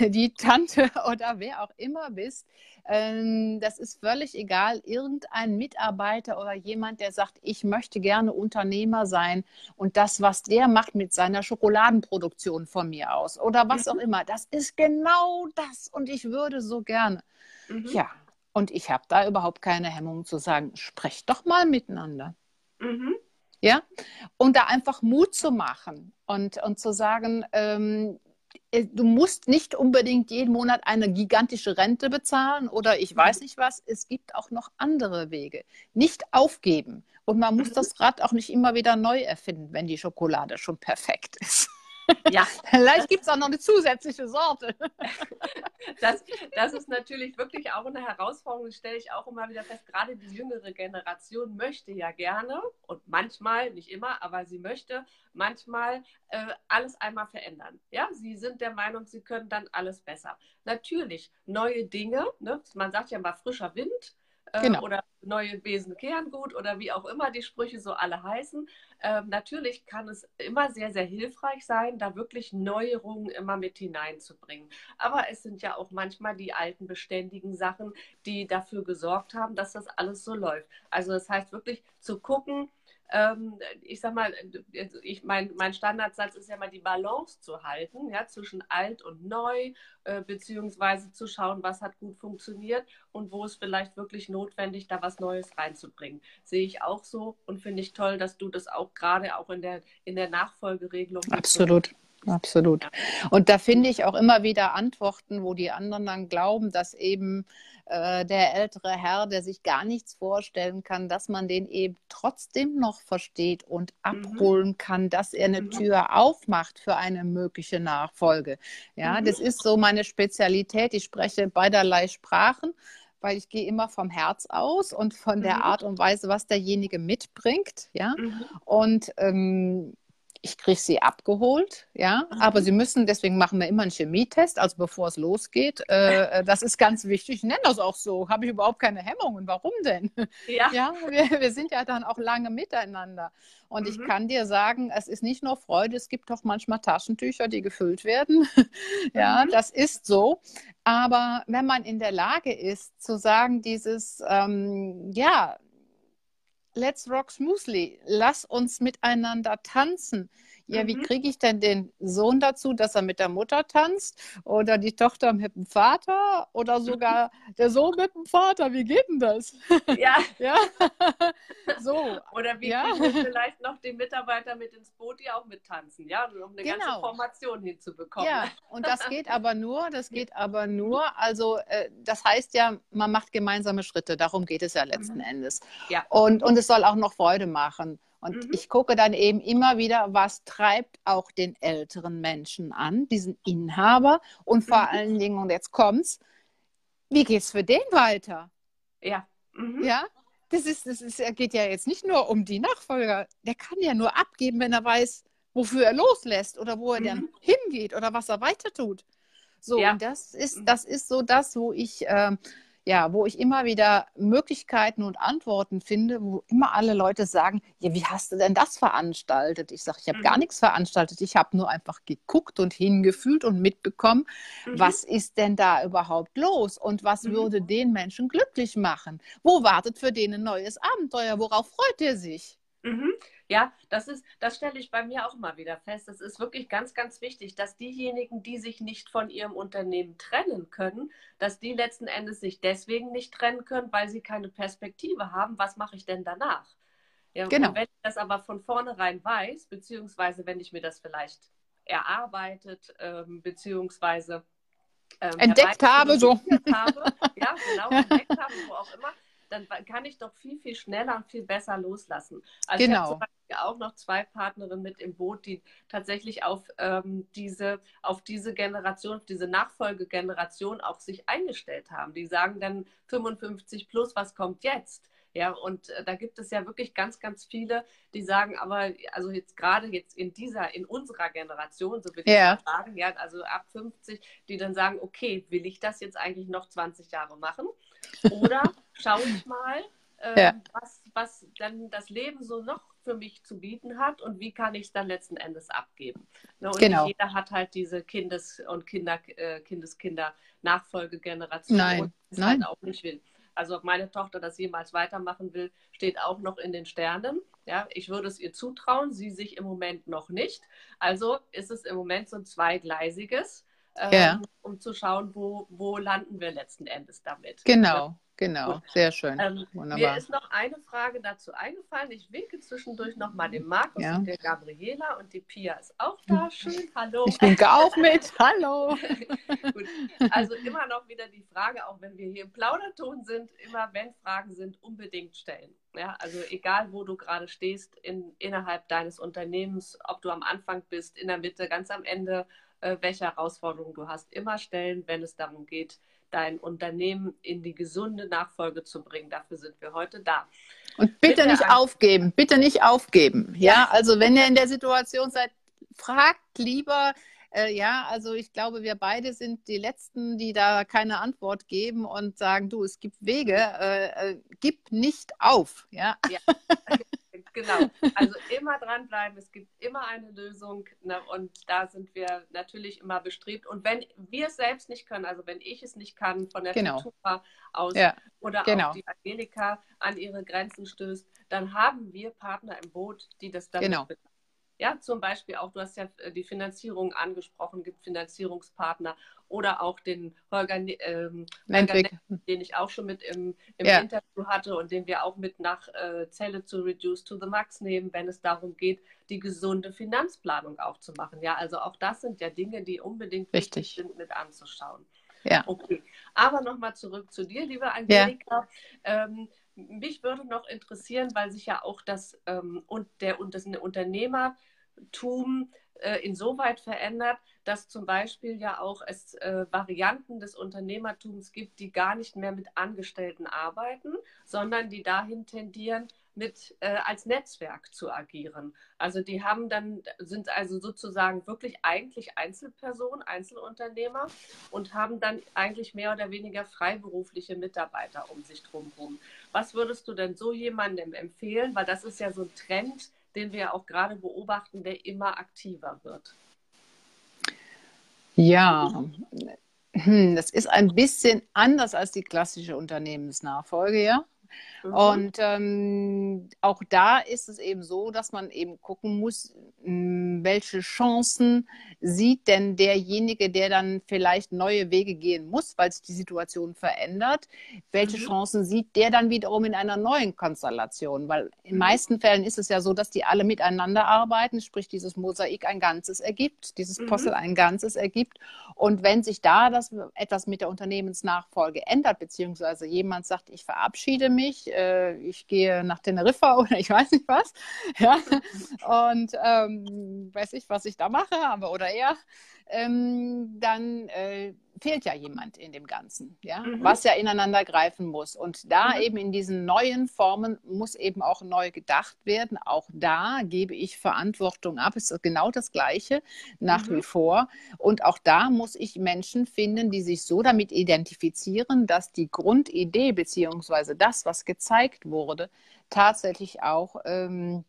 die Tante oder wer auch immer bist. Ähm, das ist völlig egal. Irgendein Mitarbeiter oder jemand, der sagt, ich möchte gerne Unternehmer sein und das, was der macht mit seiner Schokoladenproduktion von mir aus oder was mhm. auch immer, das ist genau das und ich würde so gerne. Mhm. Ja, und ich habe da überhaupt keine Hemmung zu sagen, sprecht doch mal miteinander. Mhm. Ja, und da einfach Mut zu machen und, und zu sagen, ähm, äh, du musst nicht unbedingt jeden Monat eine gigantische Rente bezahlen oder ich weiß nicht was. Es gibt auch noch andere Wege. Nicht aufgeben. Und man muss mhm. das Rad auch nicht immer wieder neu erfinden, wenn die Schokolade schon perfekt ist. Ja. Vielleicht gibt es auch noch eine zusätzliche Sorte. Das, das ist natürlich wirklich auch eine Herausforderung, das stelle ich auch immer wieder fest. Gerade die jüngere Generation möchte ja gerne und manchmal, nicht immer, aber sie möchte manchmal äh, alles einmal verändern. Ja, sie sind der Meinung, sie können dann alles besser. Natürlich, neue Dinge, ne? man sagt ja mal frischer Wind, äh, genau. oder neue Wesen kehren gut oder wie auch immer die Sprüche so alle heißen. Ähm, natürlich kann es immer sehr, sehr hilfreich sein, da wirklich Neuerungen immer mit hineinzubringen. Aber es sind ja auch manchmal die alten beständigen Sachen, die dafür gesorgt haben, dass das alles so läuft. Also das heißt wirklich zu gucken, ähm, ich sag mal, ich, mein, mein Standardsatz ist ja mal die Balance zu halten, ja, zwischen alt und neu, äh, beziehungsweise zu schauen, was hat gut funktioniert und wo ist vielleicht wirklich notwendig, da was Neues reinzubringen. Sehe ich auch so und finde ich toll, dass du das auch gerade auch in der, in der Nachfolgeregelung. Absolut. Absolut. Und da finde ich auch immer wieder Antworten, wo die anderen dann glauben, dass eben äh, der ältere Herr, der sich gar nichts vorstellen kann, dass man den eben trotzdem noch versteht und mhm. abholen mhm. kann, dass er eine mhm. Tür aufmacht für eine mögliche Nachfolge. Ja, mhm. das ist so meine Spezialität. Ich spreche beiderlei Sprachen weil ich gehe immer vom Herz aus und von der mhm. Art und Weise, was derjenige mitbringt, ja. Mhm. Und ähm, ich kriege sie abgeholt, ja, mhm. aber sie müssen, deswegen machen wir immer einen Chemietest, also bevor es losgeht. Äh, äh, das ist ganz wichtig. Ich nenne das auch so. Habe ich überhaupt keine Hemmungen. Warum denn? Ja, ja wir, wir, sind ja dann auch lange miteinander. Und mhm. ich kann dir sagen, es ist nicht nur Freude, es gibt auch manchmal Taschentücher, die gefüllt werden. ja, mhm. das ist so. Aber wenn man in der Lage ist, zu sagen, dieses, ähm, ja, Let's Rock Smoothly, lass uns miteinander tanzen. Ja, mhm. wie kriege ich denn den Sohn dazu, dass er mit der Mutter tanzt oder die Tochter mit dem Vater oder sogar der Sohn mit dem Vater? Wie geht denn das? Ja. ja. so. Oder wie ja. vielleicht noch den Mitarbeiter mit ins Boot, die auch mittanzen, ja, um eine genau. ganze Formation hinzubekommen. Ja, und das geht aber nur, das geht aber nur, also äh, das heißt ja, man macht gemeinsame Schritte, darum geht es ja letzten mhm. Endes. Ja. Und, und es soll auch noch Freude machen. Und mhm. ich gucke dann eben immer wieder, was treibt auch den älteren Menschen an, diesen Inhaber. Und vor mhm. allen Dingen, und jetzt kommt's, wie geht's für den weiter? Ja. Mhm. Ja. Das ist, das ist, geht ja jetzt nicht nur um die Nachfolger. Der kann ja nur abgeben, wenn er weiß, wofür er loslässt oder wo er dann mhm. hingeht oder was er weiter tut. So, ja. und das ist, mhm. das ist so das, wo ich äh, ja, wo ich immer wieder Möglichkeiten und Antworten finde, wo immer alle Leute sagen, ja, wie hast du denn das veranstaltet? Ich sage, ich habe mhm. gar nichts veranstaltet, ich habe nur einfach geguckt und hingefühlt und mitbekommen, mhm. was ist denn da überhaupt los und was mhm. würde den Menschen glücklich machen? Wo wartet für den ein neues Abenteuer? Worauf freut er sich? Ja, das ist, das stelle ich bei mir auch mal wieder fest. Es ist wirklich ganz, ganz wichtig, dass diejenigen, die sich nicht von ihrem Unternehmen trennen können, dass die letzten Endes sich deswegen nicht trennen können, weil sie keine Perspektive haben. Was mache ich denn danach? Ja, genau. Und wenn ich das aber von vornherein weiß, beziehungsweise wenn ich mir das vielleicht erarbeitet, ähm, beziehungsweise ähm, entdeckt habe, so. Habe, ja, genau, entdeckt habe, wo auch immer, dann kann ich doch viel, viel schneller und viel besser loslassen. Also genau. ich habe zum Beispiel auch noch zwei Partnerinnen mit im Boot, die tatsächlich auf ähm, diese, auf diese Generation, auf diese Nachfolgegeneration auch sich eingestellt haben. Die sagen dann 55 plus, was kommt jetzt? Ja, und äh, da gibt es ja wirklich ganz, ganz viele, die sagen, aber also jetzt gerade jetzt in dieser, in unserer Generation, so würde yeah. ich sagen, ja, also ab 50, die dann sagen, okay, will ich das jetzt eigentlich noch 20 Jahre machen? Oder schaue ich mal, äh, ja. was, was dann das Leben so noch für mich zu bieten hat und wie kann ich es dann letzten Endes abgeben. Ne? Und genau. jeder hat halt diese Kindes- und Kinder, äh, Kindeskinder-Nachfolgegeneration, Nein. es halt auch nicht will. Also ob meine Tochter das jemals weitermachen will, steht auch noch in den Sternen. Ja, ich würde es ihr zutrauen, sie sich im Moment noch nicht. Also ist es im Moment so ein zweigleisiges, ähm, ja. um zu schauen, wo, wo landen wir letzten Endes damit. Genau, genau, Gut. sehr schön. Ähm, mir ist noch eine Frage dazu eingefallen. Ich winke zwischendurch nochmal den Markus ja. und der Gabriela und die Pia ist auch da. Schön, hallo. Ich winke auch mit, hallo. Gut. Also immer noch wieder die Frage, auch wenn wir hier im Plauderton sind, immer wenn Fragen sind, unbedingt stellen. Ja, also egal, wo du gerade stehst in, innerhalb deines Unternehmens, ob du am Anfang bist, in der Mitte, ganz am Ende, äh, welche Herausforderungen du hast, immer stellen, wenn es darum geht, dein Unternehmen in die gesunde Nachfolge zu bringen. Dafür sind wir heute da. Und bitte nicht aufgeben, bitte nicht aufgeben. Ja? ja, also wenn ihr in der Situation seid, fragt lieber, äh, ja, also ich glaube, wir beide sind die Letzten, die da keine Antwort geben und sagen, du, es gibt Wege, äh, äh, gib nicht auf. Ja. ja. genau. Also immer dranbleiben. Es gibt immer eine Lösung. Ne? Und da sind wir natürlich immer bestrebt. Und wenn wir es selbst nicht können, also wenn ich es nicht kann, von der genau. Futura aus ja. oder genau. auch die Angelika an ihre Grenzen stößt, dann haben wir Partner im Boot, die das dann genau. Ja, zum Beispiel auch, du hast ja äh, die Finanzierung angesprochen, gibt Finanzierungspartner oder auch den Holger, ähm, Holger den ich auch schon mit im, im ja. Interview hatte und den wir auch mit nach äh, Zelle zu Reduce to the Max nehmen, wenn es darum geht, die gesunde Finanzplanung auch zu machen. Ja, also auch das sind ja Dinge, die unbedingt Richtig. wichtig sind mit anzuschauen. Ja. Okay. Aber nochmal zurück zu dir, liebe Angelika. Ja. Ähm, mich würde noch interessieren, weil sich ja auch das ähm, und der und das Unternehmer Tum äh, insoweit verändert, dass zum Beispiel ja auch es äh, Varianten des Unternehmertums gibt, die gar nicht mehr mit Angestellten arbeiten, sondern die dahin tendieren, mit äh, als Netzwerk zu agieren. Also die haben dann, sind also sozusagen wirklich eigentlich Einzelpersonen, Einzelunternehmer und haben dann eigentlich mehr oder weniger freiberufliche Mitarbeiter um sich drumherum. Was würdest du denn so jemandem empfehlen? Weil das ist ja so ein Trend, den wir auch gerade beobachten, der immer aktiver wird? Ja, hm, das ist ein bisschen anders als die klassische Unternehmensnachfolge, ja. Mhm. Und ähm, auch da ist es eben so, dass man eben gucken muss, hm, welche Chancen sieht denn derjenige, der dann vielleicht neue Wege gehen muss, weil sich die Situation verändert, welche mhm. Chancen sieht der dann wiederum in einer neuen Konstellation? Weil in mhm. meisten Fällen ist es ja so, dass die alle miteinander arbeiten, sprich dieses Mosaik ein Ganzes ergibt, dieses mhm. Puzzle ein Ganzes ergibt. Und wenn sich da das etwas mit der Unternehmensnachfolge ändert, beziehungsweise jemand sagt, ich verabschiede mich, äh, ich gehe nach Teneriffa oder ich weiß nicht was. Ja? Und ähm, weiß ich, was ich da mache, aber oder er, ähm, dann äh, fehlt ja jemand in dem Ganzen, ja, mhm. was ja ineinander greifen muss. Und da mhm. eben in diesen neuen Formen muss eben auch neu gedacht werden. Auch da gebe ich Verantwortung ab. Es ist genau das Gleiche nach mhm. wie vor. Und auch da muss ich Menschen finden, die sich so damit identifizieren, dass die Grundidee beziehungsweise das, was gezeigt wurde, tatsächlich auch ähm,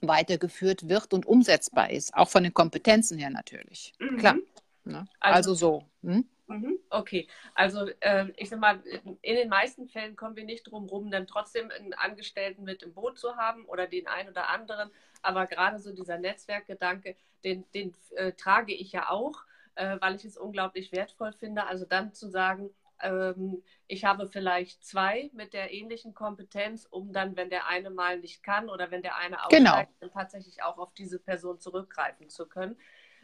weitergeführt wird und umsetzbar ist, auch von den Kompetenzen her natürlich. Mhm. Klar. Ne? Also, also, so. Hm? Mhm. Okay, also äh, ich sag mal, in den meisten Fällen kommen wir nicht drum rum, dann trotzdem einen Angestellten mit im Boot zu haben oder den einen oder anderen. Aber gerade so dieser Netzwerkgedanke, den, den äh, trage ich ja auch, äh, weil ich es unglaublich wertvoll finde. Also dann zu sagen, ähm, ich habe vielleicht zwei mit der ähnlichen Kompetenz, um dann, wenn der eine mal nicht kann oder wenn der eine aussteigt, genau. dann tatsächlich auch auf diese Person zurückgreifen zu können.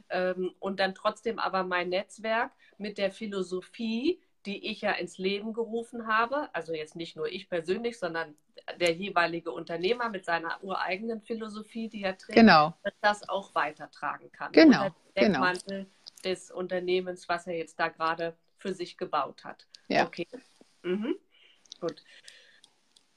Ähm, und dann trotzdem aber mein Netzwerk mit der Philosophie, die ich ja ins Leben gerufen habe, also jetzt nicht nur ich persönlich, sondern der jeweilige Unternehmer mit seiner ureigenen Philosophie, die er trägt, genau. das auch weitertragen kann. Genau. Unter der genau. Deckmantel genau. des Unternehmens, was er jetzt da gerade für sich gebaut hat. Ja. Okay. Mhm. Gut.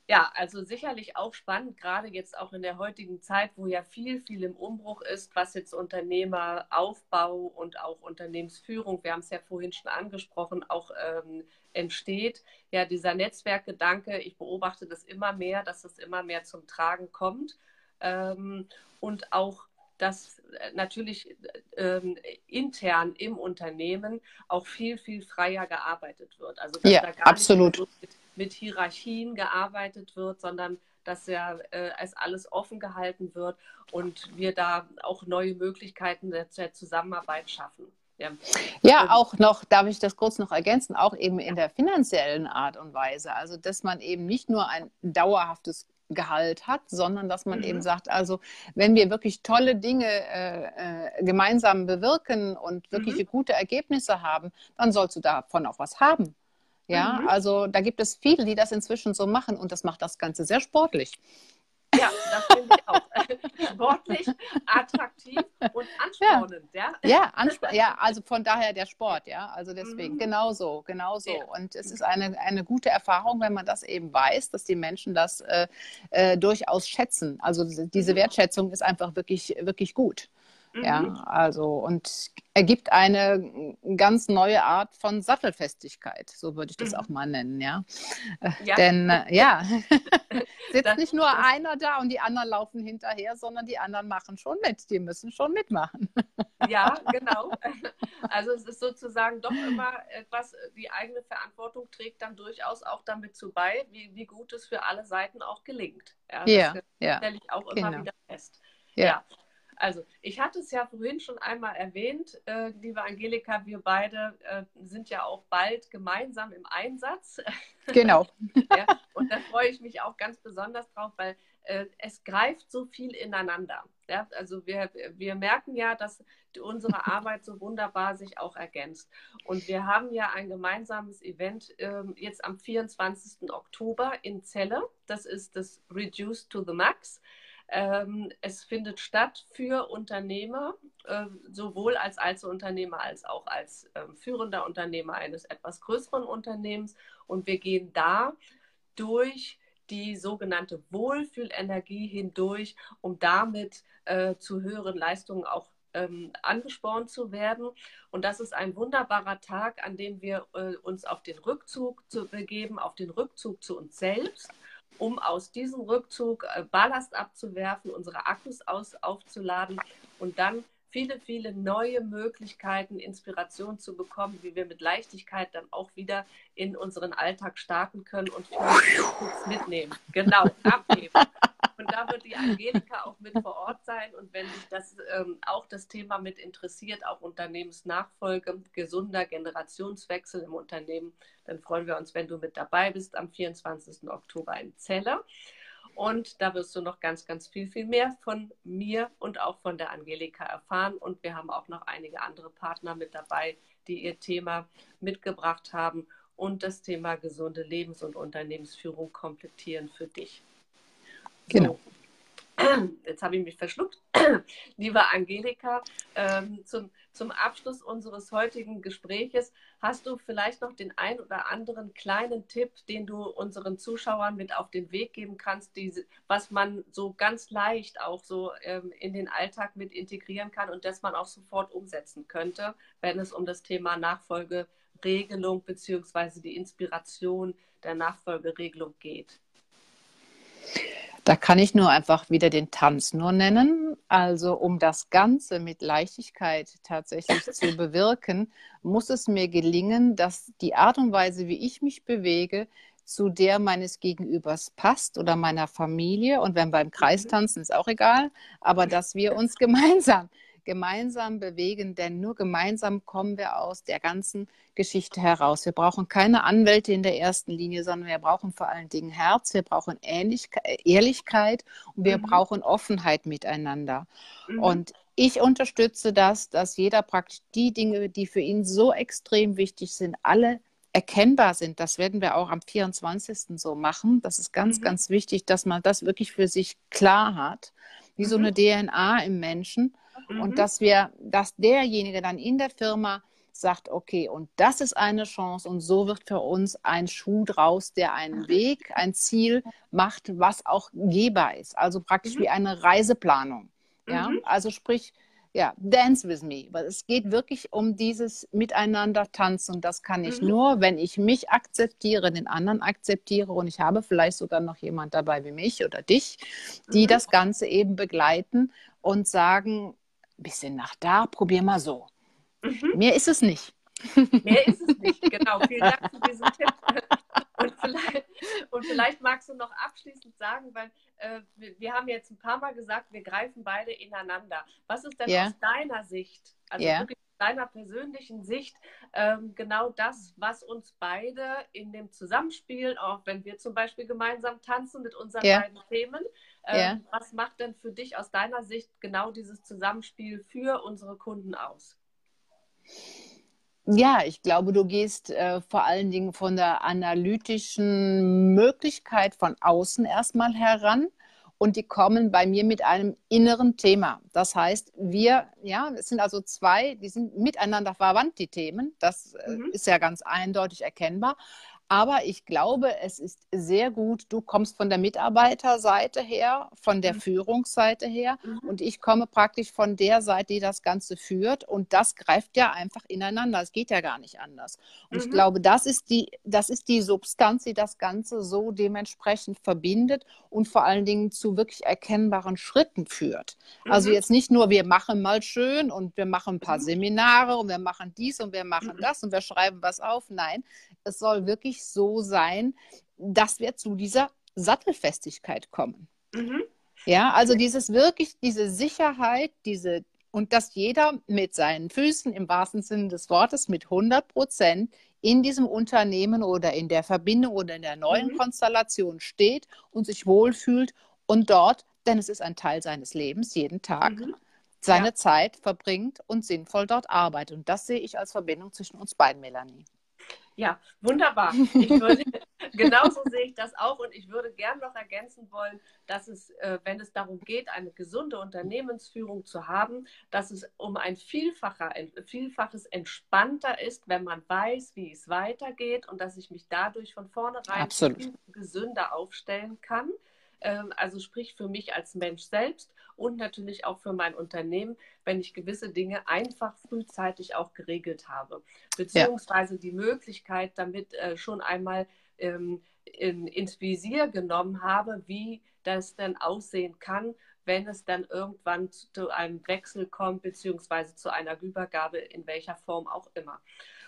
Ja, also sicherlich auch spannend, gerade jetzt auch in der heutigen Zeit, wo ja viel, viel im Umbruch ist, was jetzt Unternehmeraufbau und auch Unternehmensführung, wir haben es ja vorhin schon angesprochen, auch ähm, entsteht. Ja, dieser Netzwerkgedanke, ich beobachte das immer mehr, dass es immer mehr zum Tragen kommt. Ähm, und auch dass äh, natürlich ähm, intern im Unternehmen auch viel, viel freier gearbeitet wird. Also dass ja, da gar absolut. nicht mit, Hierarchien gearbeitet wird, sondern dass ja äh, es alles offen gehalten wird und wir da auch neue Möglichkeiten der, der Zusammenarbeit schaffen. Ja. ja, auch noch, darf ich das kurz noch ergänzen, auch eben in der finanziellen Art und Weise. Also, dass man eben nicht nur ein dauerhaftes Gehalt hat, sondern dass man mhm. eben sagt, also wenn wir wirklich tolle Dinge äh, äh, gemeinsam bewirken und wirklich mhm. gute Ergebnisse haben, dann sollst du davon auch was haben. Ja, mhm. also da gibt es viele, die das inzwischen so machen und das macht das Ganze sehr sportlich. Ja, das finde ich auch. Sportlich, attraktiv und anspornend, ja. Ja, ja, ansp ja, also von daher der Sport, ja. Also deswegen, mhm. genau so, genau so. Ja. Und es ist eine, eine gute Erfahrung, wenn man das eben weiß, dass die Menschen das äh, äh, durchaus schätzen. Also diese mhm. Wertschätzung ist einfach wirklich, wirklich gut. Mhm. Ja, also und ergibt eine ganz neue Art von Sattelfestigkeit, so würde ich das mhm. auch mal nennen, ja. ja. Denn äh, ja, sitzt das, nicht nur das, einer da und die anderen laufen hinterher, sondern die anderen machen schon mit, die müssen schon mitmachen. ja, genau. Also es ist sozusagen doch immer etwas, die eigene Verantwortung trägt dann durchaus auch damit zu bei, wie, wie gut es für alle Seiten auch gelingt. Ja, das ja, ja. stelle ich auch immer genau. wieder fest. ja. ja. Also, ich hatte es ja vorhin schon einmal erwähnt, äh, liebe Angelika, wir beide äh, sind ja auch bald gemeinsam im Einsatz. Genau. ja, und da freue ich mich auch ganz besonders drauf, weil äh, es greift so viel ineinander. Ja, also wir, wir merken ja, dass unsere Arbeit so wunderbar sich auch ergänzt. Und wir haben ja ein gemeinsames Event ähm, jetzt am 24. Oktober in Celle. Das ist das Reduce to the Max. Ähm, es findet statt für Unternehmer, äh, sowohl als Einzelunternehmer als auch als äh, führender Unternehmer eines etwas größeren Unternehmens. Und wir gehen da durch die sogenannte Wohlfühlenergie hindurch, um damit äh, zu höheren Leistungen auch ähm, angespornt zu werden. Und das ist ein wunderbarer Tag, an dem wir äh, uns auf den Rückzug zu begeben, auf den Rückzug zu uns selbst um aus diesem Rückzug äh, Ballast abzuwerfen, unsere Akkus aus, aufzuladen und dann viele, viele neue Möglichkeiten, Inspiration zu bekommen, wie wir mit Leichtigkeit dann auch wieder in unseren Alltag starten können und mitnehmen. Genau, abgeben. Und da wird die Angelika auch mit vor Ort sein. Und wenn dich das ähm, auch das Thema mit interessiert, auch Unternehmensnachfolge, gesunder Generationswechsel im Unternehmen, dann freuen wir uns, wenn du mit dabei bist am 24. Oktober in Celle. Und da wirst du noch ganz, ganz viel, viel mehr von mir und auch von der Angelika erfahren. Und wir haben auch noch einige andere Partner mit dabei, die ihr Thema mitgebracht haben und das Thema gesunde Lebens- und Unternehmensführung komplettieren für dich. Genau. Jetzt habe ich mich verschluckt. Liebe Angelika, ähm, zum, zum Abschluss unseres heutigen Gespräches hast du vielleicht noch den ein oder anderen kleinen Tipp, den du unseren Zuschauern mit auf den Weg geben kannst, die, was man so ganz leicht auch so ähm, in den Alltag mit integrieren kann und das man auch sofort umsetzen könnte, wenn es um das Thema Nachfolgeregelung bzw. die Inspiration der Nachfolgeregelung geht? Da kann ich nur einfach wieder den Tanz nur nennen. Also um das Ganze mit Leichtigkeit tatsächlich zu bewirken, muss es mir gelingen, dass die Art und Weise, wie ich mich bewege, zu der meines Gegenübers passt oder meiner Familie. Und wenn beim mhm. tanzen, ist auch egal, aber dass wir uns gemeinsam gemeinsam bewegen, denn nur gemeinsam kommen wir aus der ganzen Geschichte heraus. Wir brauchen keine Anwälte in der ersten Linie, sondern wir brauchen vor allen Dingen Herz, wir brauchen Ehrlichkeit und wir mhm. brauchen Offenheit miteinander. Mhm. Und ich unterstütze das, dass jeder praktisch die Dinge, die für ihn so extrem wichtig sind, alle erkennbar sind. Das werden wir auch am 24. so machen. Das ist ganz, mhm. ganz wichtig, dass man das wirklich für sich klar hat, wie so mhm. eine DNA im Menschen. Mhm. Und dass wir, dass derjenige dann in der Firma sagt, okay, und das ist eine Chance und so wird für uns ein Schuh draus, der einen Weg, ein Ziel macht, was auch gehbar ist. Also praktisch mhm. wie eine Reiseplanung. Ja, mhm. also sprich, ja, dance with me. Weil es geht wirklich um dieses Miteinander tanzen. Und das kann ich mhm. nur, wenn ich mich akzeptiere, den anderen akzeptiere und ich habe vielleicht sogar noch jemand dabei wie mich oder dich, die mhm. das Ganze eben begleiten und sagen, bisschen nach da, probier mal so. Mhm. Mehr ist es nicht. Mehr ist es nicht, genau. Vielen Dank für diesen Tipp. Und vielleicht, und vielleicht magst du noch abschließend sagen, weil äh, wir, haben jetzt ein paar Mal gesagt, wir greifen beide ineinander. Was ist denn yeah. aus deiner Sicht, also yeah. wirklich deiner persönlichen Sicht ähm, genau das, was uns beide in dem Zusammenspiel, auch wenn wir zum Beispiel gemeinsam tanzen mit unseren ja. beiden Themen, ähm, ja. was macht denn für dich aus deiner Sicht genau dieses Zusammenspiel für unsere Kunden aus? Ja, ich glaube, du gehst äh, vor allen Dingen von der analytischen Möglichkeit von außen erstmal heran und die kommen bei mir mit einem inneren Thema. Das heißt, wir, ja, es sind also zwei, die sind miteinander verwandt, die Themen. Das äh, mhm. ist ja ganz eindeutig erkennbar. Aber ich glaube, es ist sehr gut, du kommst von der Mitarbeiterseite her, von der mhm. Führungsseite her mhm. und ich komme praktisch von der Seite, die das Ganze führt und das greift ja einfach ineinander. Es geht ja gar nicht anders. Und mhm. ich glaube, das ist, die, das ist die Substanz, die das Ganze so dementsprechend verbindet und vor allen Dingen zu wirklich erkennbaren schritten führt. Also mhm. Also jetzt nicht nur, wir machen mal schön und wir machen ein paar mhm. Seminare und wir machen dies und wir machen mhm. das und wir schreiben was auf. Nein, es soll wirklich so sein, dass wir zu dieser Sattelfestigkeit kommen. Mhm. Ja, also dieses wirklich, diese Sicherheit, diese, und dass jeder mit seinen Füßen im wahrsten Sinne des Wortes mit 100 Prozent in diesem Unternehmen oder in der Verbindung oder in der neuen mhm. Konstellation steht und sich wohlfühlt und dort, denn es ist ein Teil seines Lebens, jeden Tag, mhm. seine ja. Zeit verbringt und sinnvoll dort arbeitet. Und das sehe ich als Verbindung zwischen uns beiden, Melanie. Ja, wunderbar. Würde, genauso sehe ich das auch und ich würde gern noch ergänzen wollen, dass es, äh, wenn es darum geht, eine gesunde Unternehmensführung zu haben, dass es um ein Vielfacher, ein Vielfaches entspannter ist, wenn man weiß, wie es weitergeht und dass ich mich dadurch von vornherein gesünder aufstellen kann. Ähm, also sprich für mich als Mensch selbst und natürlich auch für mein Unternehmen, wenn ich gewisse Dinge einfach frühzeitig auch geregelt habe. Beziehungsweise ja. die Möglichkeit damit äh, schon einmal ähm, in, ins Visier genommen habe, wie das denn aussehen kann, wenn es dann irgendwann zu einem Wechsel kommt, beziehungsweise zu einer Übergabe, in welcher Form auch immer.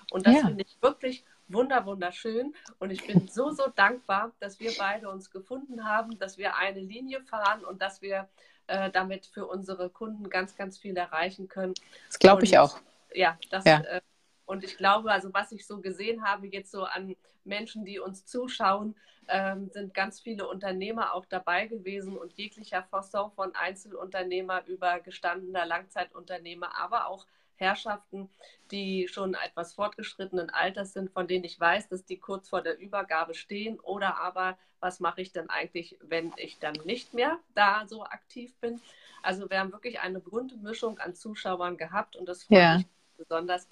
Und das ja. finde ich wirklich wunder, wunderschön. Und ich bin so, so dankbar, dass wir beide uns gefunden haben, dass wir eine Linie fahren und dass wir äh, damit für unsere Kunden ganz, ganz viel erreichen können. Das glaube ich auch. Ja, das. Ja. Äh, und ich glaube, also was ich so gesehen habe, jetzt so an Menschen, die uns zuschauen, ähm, sind ganz viele Unternehmer auch dabei gewesen und jeglicher Fasson von Einzelunternehmer über gestandener Langzeitunternehmer, aber auch Herrschaften, die schon etwas fortgeschrittenen Alters sind, von denen ich weiß, dass die kurz vor der Übergabe stehen oder aber, was mache ich denn eigentlich, wenn ich dann nicht mehr da so aktiv bin. Also wir haben wirklich eine bunte Mischung an Zuschauern gehabt und das freut ja. mich besonders.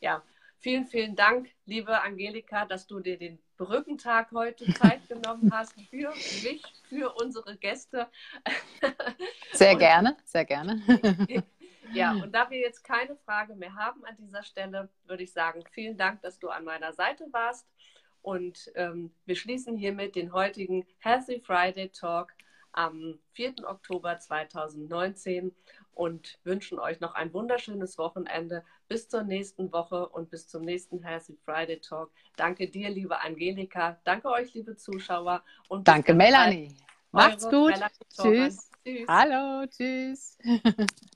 Ja, vielen, vielen Dank, liebe Angelika, dass du dir den Brückentag heute Zeit genommen hast für mich, für unsere Gäste. Sehr und gerne, sehr gerne. Ja, und da wir jetzt keine Frage mehr haben an dieser Stelle, würde ich sagen, vielen Dank, dass du an meiner Seite warst. Und ähm, wir schließen hiermit den heutigen Healthy Friday Talk am 4. Oktober 2019 und wünschen euch noch ein wunderschönes Wochenende. Bis zur nächsten Woche und bis zum nächsten Healthy Friday Talk. Danke dir, liebe Angelika. Danke euch, liebe Zuschauer. Und Danke, Melanie. Macht's gut. Tschüss. tschüss. Hallo, tschüss.